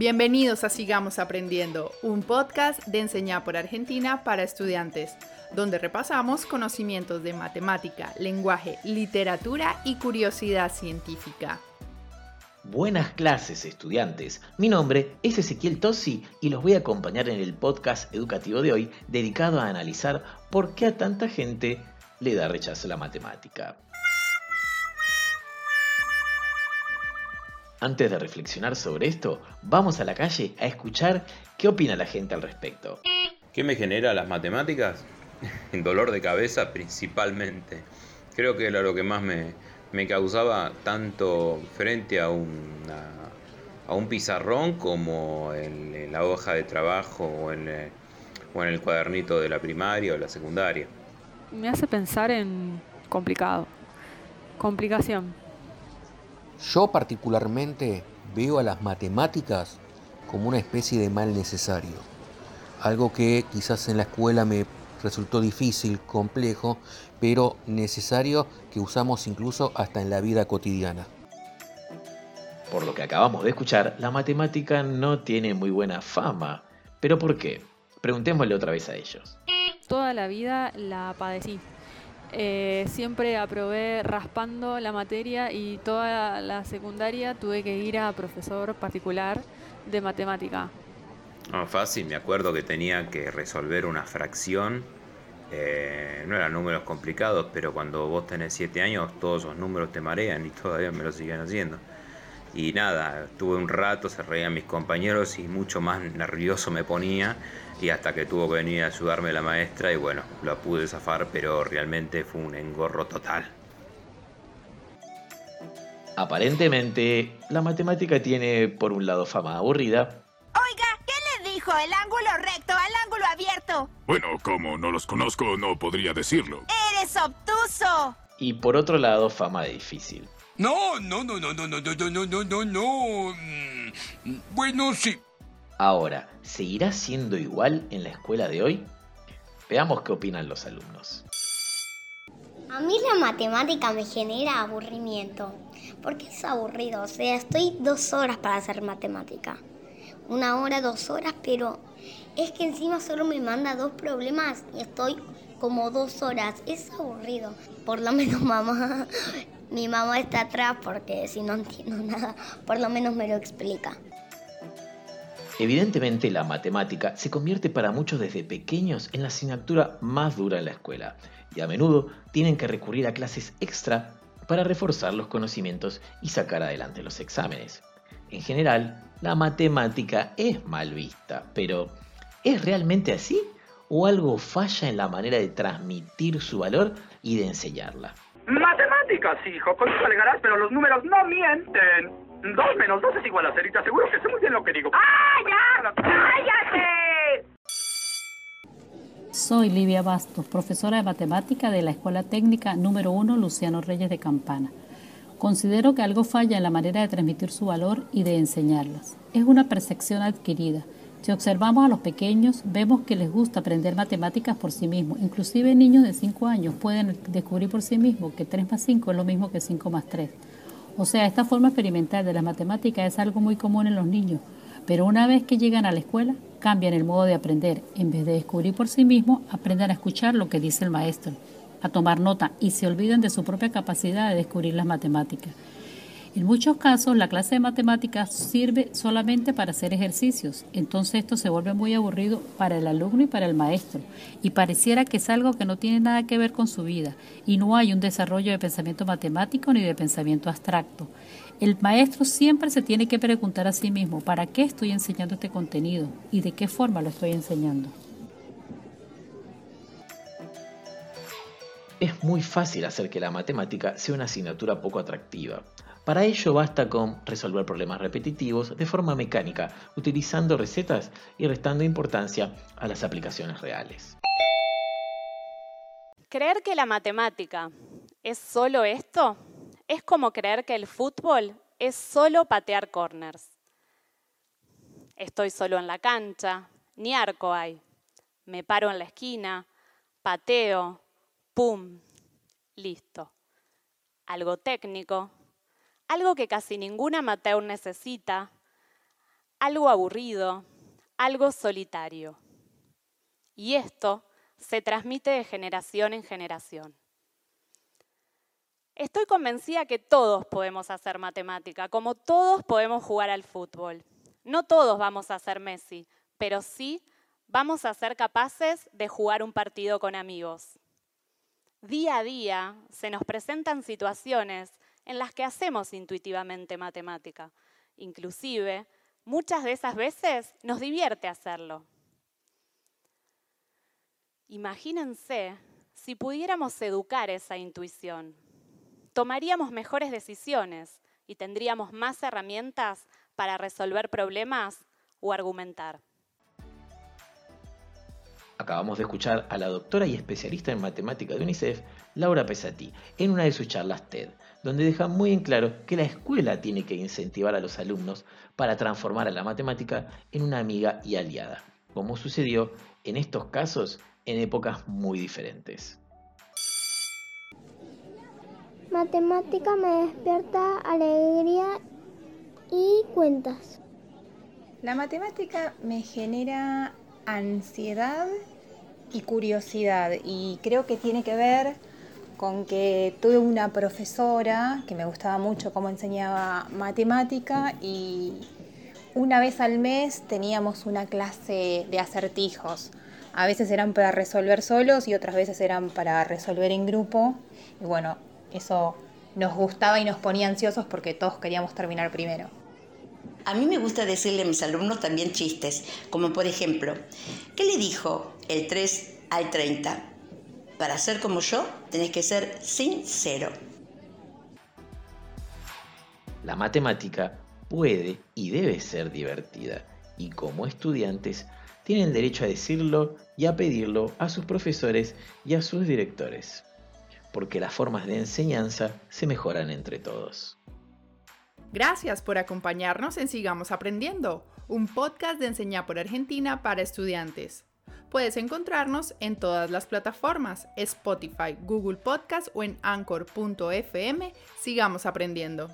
Bienvenidos a Sigamos Aprendiendo, un podcast de Enseñar por Argentina para estudiantes, donde repasamos conocimientos de matemática, lenguaje, literatura y curiosidad científica. Buenas clases, estudiantes. Mi nombre es Ezequiel Tosi y los voy a acompañar en el podcast educativo de hoy dedicado a analizar por qué a tanta gente le da rechazo la matemática. Antes de reflexionar sobre esto, vamos a la calle a escuchar qué opina la gente al respecto. ¿Qué me genera las matemáticas? Dolor de cabeza principalmente. Creo que era lo que más me, causaba tanto frente a, a un pizarrón como en, la hoja de trabajo o en, o en el cuadernito de la primaria o la secundaria. Me hace pensar en complicado, complicación yo particularmente veo a las matemáticas como una especie de mal necesario, algo que quizás en la escuela me resultó difícil, complejo, pero necesario que usamos incluso hasta en la vida cotidiana. Por lo que acabamos de escuchar, la matemática no tiene muy buena fama. ¿Pero por qué? Preguntémosle otra vez a ellos. Toda la vida la padecí. Eh, siempre aprobé raspando la materia y toda la secundaria tuve que ir a profesor particular de matemática. No, fácil, me acuerdo que tenía que resolver una fracción. Eh, no eran números complicados, pero cuando vos tenés 7 años todos esos números te marean y todavía me lo siguen haciendo. Y nada, tuve un rato, se reían mis compañeros y mucho más nervioso me ponía y hasta que tuvo que venir a ayudarme la maestra y bueno, lo pude zafar, pero realmente fue un engorro total. Aparentemente, la matemática tiene por un lado fama aburrida. Oiga, ¿qué le dijo? ¿El ángulo recto al ángulo abierto? Bueno, como no los conozco, no podría decirlo. ¡Eres obtuso! Y por otro lado, fama de difícil. No, no, no, no, no, no, no, no, no, no, no. Bueno, sí. Ahora, ¿seguirá siendo igual en la escuela de hoy? Veamos qué opinan los alumnos. A mí la matemática me genera aburrimiento. porque es aburrido? O sea, estoy dos horas para hacer matemática. Una hora, dos horas, pero es que encima solo me manda dos problemas y estoy como dos horas. Es aburrido. Por lo menos mamá, mi mamá está atrás porque si no entiendo nada, por lo menos me lo explica. Evidentemente la matemática se convierte para muchos desde pequeños en la asignatura más dura en la escuela y a menudo tienen que recurrir a clases extra para reforzar los conocimientos y sacar adelante los exámenes. En general, la matemática es mal vista, pero ¿es realmente así? ¿O algo falla en la manera de transmitir su valor y de enseñarla? Matemáticas, hijo, con eso alegarás, pero los números no mienten. Dos menos dos es igual a cero y te aseguro que sé muy bien lo que digo. ¡Ah, ya! ¡Cállate! Soy Livia Bastos, profesora de matemática de la Escuela Técnica número 1 Luciano Reyes de Campana. Considero que algo falla en la manera de transmitir su valor y de enseñarlas. Es una percepción adquirida. Si observamos a los pequeños, vemos que les gusta aprender matemáticas por sí mismos. Inclusive niños de 5 años pueden descubrir por sí mismos que 3 más 5 es lo mismo que 5 más 3. O sea, esta forma experimental de la matemática es algo muy común en los niños, pero una vez que llegan a la escuela, cambian el modo de aprender. En vez de descubrir por sí mismos, aprenden a escuchar lo que dice el maestro, a tomar nota y se olvidan de su propia capacidad de descubrir las matemáticas. En muchos casos, la clase de matemáticas sirve solamente para hacer ejercicios, entonces esto se vuelve muy aburrido para el alumno y para el maestro, y pareciera que es algo que no tiene nada que ver con su vida, y no hay un desarrollo de pensamiento matemático ni de pensamiento abstracto. El maestro siempre se tiene que preguntar a sí mismo, ¿para qué estoy enseñando este contenido y de qué forma lo estoy enseñando? Es muy fácil hacer que la matemática sea una asignatura poco atractiva. Para ello basta con resolver problemas repetitivos de forma mecánica, utilizando recetas y restando importancia a las aplicaciones reales. Creer que la matemática es solo esto es como creer que el fútbol es solo patear corners. Estoy solo en la cancha, ni arco hay. Me paro en la esquina, pateo, ¡pum! Listo. Algo técnico, algo que casi ninguna amateur necesita, algo aburrido, algo solitario. Y esto se transmite de generación en generación. Estoy convencida que todos podemos hacer matemática, como todos podemos jugar al fútbol. No todos vamos a ser Messi, pero sí vamos a ser capaces de jugar un partido con amigos. Día a día se nos presentan situaciones en las que hacemos intuitivamente matemática. Inclusive, muchas de esas veces nos divierte hacerlo. Imagínense si pudiéramos educar esa intuición. Tomaríamos mejores decisiones y tendríamos más herramientas para resolver problemas o argumentar. Acabamos de escuchar a la doctora y especialista en matemática de UNICEF, Laura Pesati, en una de sus charlas TED, donde deja muy en claro que la escuela tiene que incentivar a los alumnos para transformar a la matemática en una amiga y aliada, como sucedió en estos casos en épocas muy diferentes. Matemática me despierta alegría y cuentas. La matemática me genera ansiedad y curiosidad y creo que tiene que ver con que tuve una profesora que me gustaba mucho cómo enseñaba matemática y una vez al mes teníamos una clase de acertijos. A veces eran para resolver solos y otras veces eran para resolver en grupo. Y bueno, eso nos gustaba y nos ponía ansiosos porque todos queríamos terminar primero. A mí me gusta decirle a mis alumnos también chistes, como por ejemplo, ¿qué le dijo el 3 al 30? Para ser como yo, tenés que ser sincero. La matemática puede y debe ser divertida, y como estudiantes tienen derecho a decirlo y a pedirlo a sus profesores y a sus directores, porque las formas de enseñanza se mejoran entre todos. Gracias por acompañarnos en Sigamos Aprendiendo, un podcast de Enseñar por Argentina para estudiantes. Puedes encontrarnos en todas las plataformas, Spotify, Google Podcast o en anchor.fm. Sigamos aprendiendo.